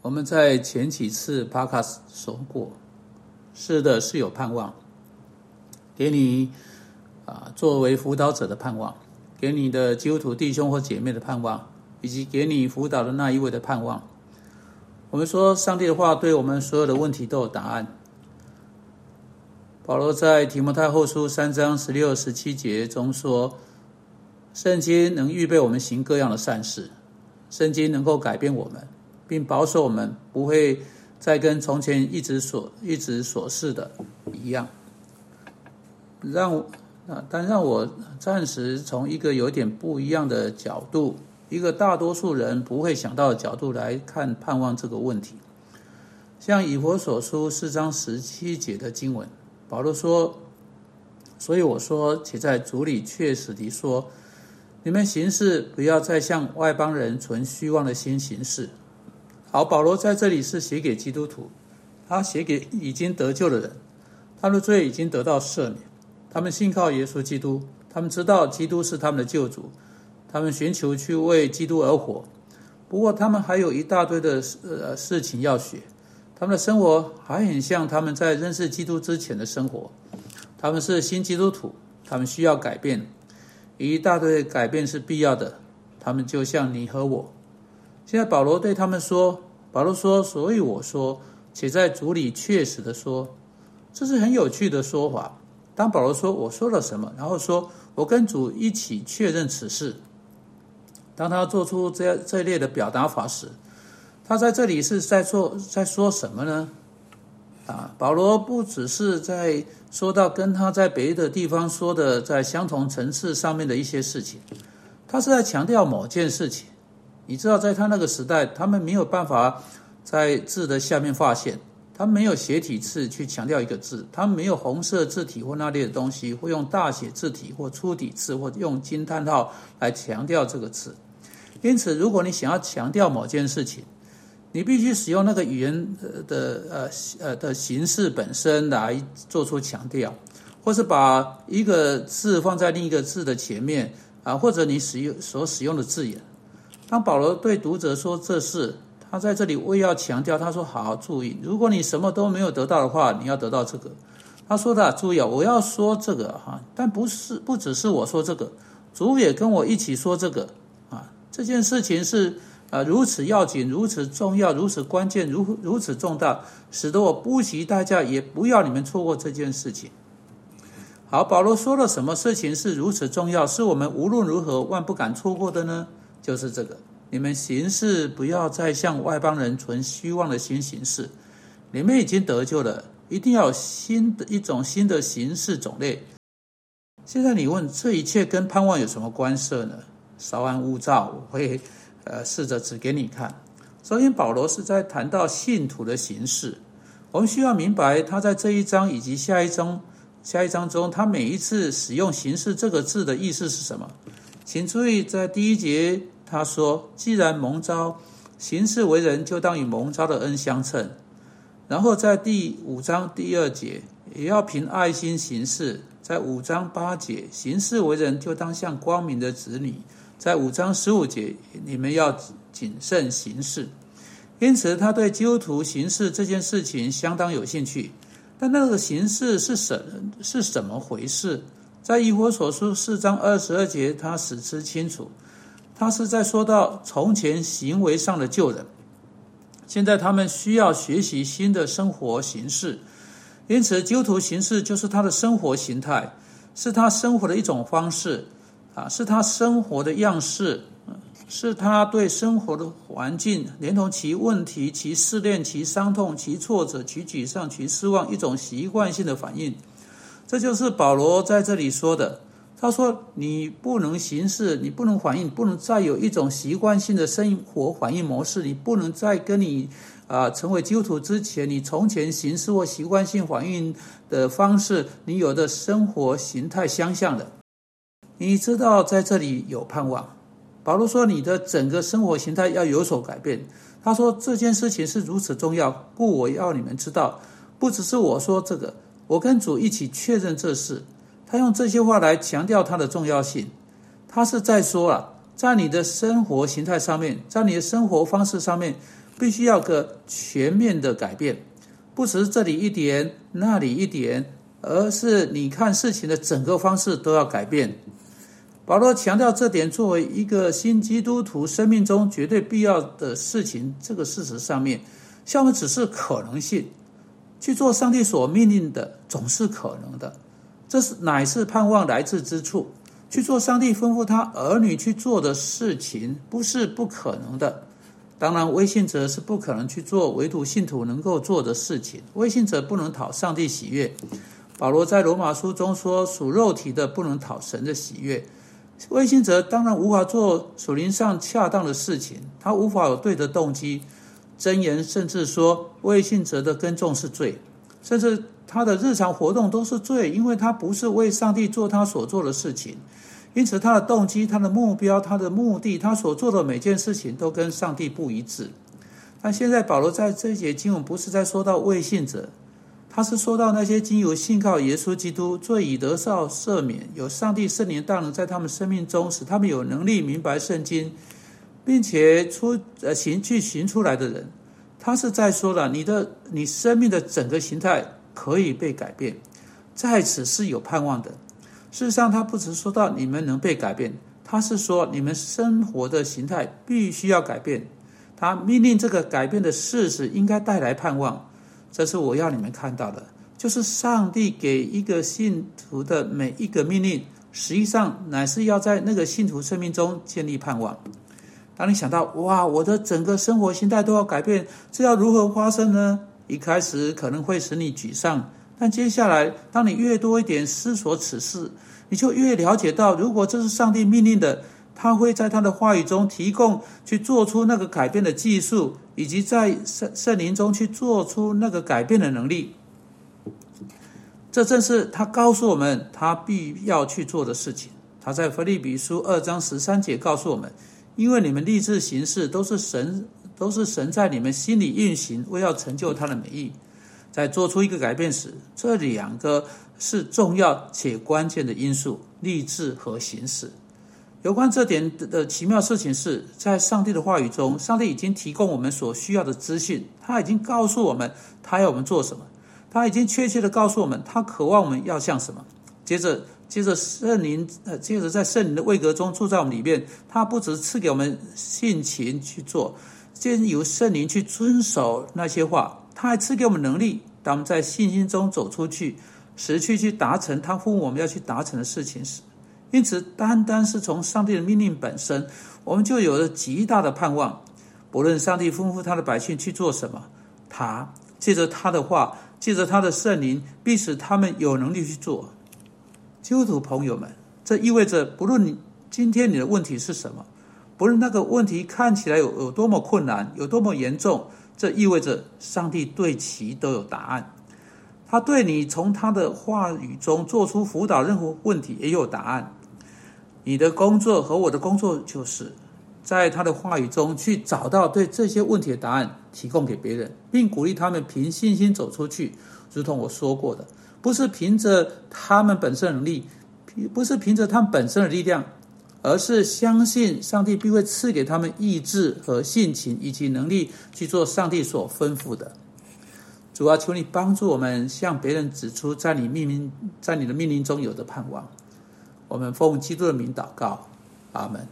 我们在前几次 podcast 说过，是的，是有盼望，给你啊作为辅导者的盼望，给你的基督徒弟兄或姐妹的盼望，以及给你辅导的那一位的盼望。我们说，上帝的话对我们所有的问题都有答案。保罗在提摩太后书三章十六、十七节中说：“圣经能预备我们行各样的善事，圣经能够改变我们，并保守我们不会再跟从前一直所一直所示的一样。”让啊，但让我暂时从一个有点不一样的角度。一个大多数人不会想到的角度来看盼望这个问题，像以佛所书四章十七节的经文，保罗说：“所以我说，且在主里确实地说，你们行事不要再向外邦人存虚妄的心行事。”好，保罗在这里是写给基督徒，他写给已经得救的人，他的罪已经得到赦免，他们信靠耶稣基督，他们知道基督是他们的救主。他们寻求去为基督而活，不过他们还有一大堆的呃事情要学。他们的生活还很像他们在认识基督之前的生活。他们是新基督徒，他们需要改变，一大堆改变是必要的。他们就像你和我。现在保罗对他们说：“保罗说，所以我说，且在主里确实的说，这是很有趣的说法。当保罗说我说了什么，然后说我跟主一起确认此事。”当他做出这这一列的表达法时，他在这里是在做在说什么呢？啊，保罗不只是在说到跟他在别的地方说的在相同层次上面的一些事情，他是在强调某件事情。你知道，在他那个时代，他们没有办法在字的下面划线，他没有斜体字去强调一个字，他没有红色字体或那类的东西，会用大写字体或粗体字或用惊叹号来强调这个字。因此，如果你想要强调某件事情，你必须使用那个语言的呃呃的形式本身来做出强调，或是把一个字放在另一个字的前面啊，或者你使用所使用的字眼。当保罗对读者说这事，他在这里为要强调，他说：“好好注意，如果你什么都没有得到的话，你要得到这个。”他说的注意啊，我要说这个哈，但不是不只是我说这个，主也跟我一起说这个啊。这件事情是啊如此要紧，如此重要，如此关键，如如此重大，使得我不惜代价也不要你们错过这件事情。好，保罗说了什么事情是如此重要，是我们无论如何万不敢错过的呢？就是这个：你们行事不要再向外邦人存虚妄的心行事。你们已经得救了，一定要新的一种新的形式种类。现在你问这一切跟盼望有什么关涉呢？稍安勿躁，我会呃试着指给你看。首先，保罗是在谈到信徒的形式，我们需要明白他在这一章以及下一章下一章中，他每一次使用“形式”这个字的意思是什么？请注意，在第一节他说：“既然蒙召行事为人，就当与蒙召的恩相称。”然后在第五章第二节，也要凭爱心行事。在五章八节，行事为人，就当像光明的子女。在五章十五节，你们要谨慎行事。因此，他对基督徒行事这件事情相当有兴趣。但那个形式是什是怎么回事？在以我所书四章二十二节，他使之清楚。他是在说到从前行为上的救人，现在他们需要学习新的生活形式。因此，基督徒形式就是他的生活形态，是他生活的一种方式。啊，是他生活的样式，是他对生活的环境，连同其问题、其试炼、其伤痛、其挫折、其沮丧、其失望，一种习惯性的反应。这就是保罗在这里说的。他说：“你不能行事，你不能反应，不能再有一种习惯性的生活反应模式。你不能再跟你啊成为基督徒之前，你从前行事或习惯性反应的方式，你有的生活形态相像的。”你知道在这里有盼望。保罗说：“你的整个生活形态要有所改变。”他说：“这件事情是如此重要，故我要你们知道，不只是我说这个，我跟主一起确认这事。”他用这些话来强调它的重要性。他是在说啊，在你的生活形态上面，在你的生活方式上面，必须要个全面的改变，不是这里一点，那里一点，而是你看事情的整个方式都要改变。保罗强调这点，作为一个新基督徒生命中绝对必要的事情，这个事实上面，像我们只是可能性，去做上帝所命令的，总是可能的。这是乃是盼望来自之处，去做上帝吩咐他儿女去做的事情，不是不可能的。当然，微信者是不可能去做唯独信徒能够做的事情。微信者不能讨上帝喜悦。保罗在罗马书中说：“属肉体的不能讨神的喜悦。”微信者当然无法做属灵上恰当的事情，他无法有对的动机。真言甚至说，微信者的耕种是罪，甚至他的日常活动都是罪，因为他不是为上帝做他所做的事情。因此，他的动机、他的目标、他的目的、他所做的每件事情都跟上帝不一致。但现在保罗在这一节经文不是在说到未信者。他是说到那些经由信靠耶稣基督罪已得少赦免，有上帝圣灵大能在他们生命中，使他们有能力明白圣经，并且出呃行去行出来的人，他是在说了你的你生命的整个形态可以被改变，在此是有盼望的。事实上，他不只说到你们能被改变，他是说你们生活的形态必须要改变。他命令这个改变的事实应该带来盼望。这是我要你们看到的，就是上帝给一个信徒的每一个命令，实际上乃是要在那个信徒生命中建立盼望。当你想到哇，我的整个生活心态都要改变，这要如何发生呢？一开始可能会使你沮丧，但接下来，当你越多一点思索此事，你就越了解到，如果这是上帝命令的。他会在他的话语中提供去做出那个改变的技术，以及在圣圣灵中去做出那个改变的能力。这正是他告诉我们他必要去做的事情。他在腓立比书二章十三节告诉我们：因为你们立志行事，都是神，都是神在你们心里运行，为要成就他的美意。在做出一个改变时，这两个是重要且关键的因素：立志和行事。有关这点的奇妙事情是，在上帝的话语中，上帝已经提供我们所需要的资讯，他已经告诉我们他要我们做什么，他已经确切的告诉我们他渴望我们要像什么。接着，接着圣灵，呃，接着在圣灵的位格中住在我们里面，他不只是赐给我们性情去做，先由圣灵去遵守那些话，他还赐给我们能力，当我们在信心中走出去，实去去达成他呼我们要去达成的事情时。因此，单单是从上帝的命令本身，我们就有了极大的盼望。不论上帝吩咐他的百姓去做什么，他借着他的话，借着他的圣灵，必使他们有能力去做。基督徒朋友们，这意味着，不论你今天你的问题是什么，不论那个问题看起来有有多么困难，有多么严重，这意味着上帝对其都有答案。他对你从他的话语中做出辅导任何问题也有答案。你的工作和我的工作，就是在他的话语中去找到对这些问题的答案，提供给别人，并鼓励他们凭信心走出去。如同我说过的，不是凭着他们本身能力，不是凭着他们本身的力量，而是相信上帝必会赐给他们意志和性情以及能力去做上帝所吩咐的。主啊，求你帮助我们向别人指出在你命令在你的命令中有的盼望。我们奉基督的名祷告，阿门。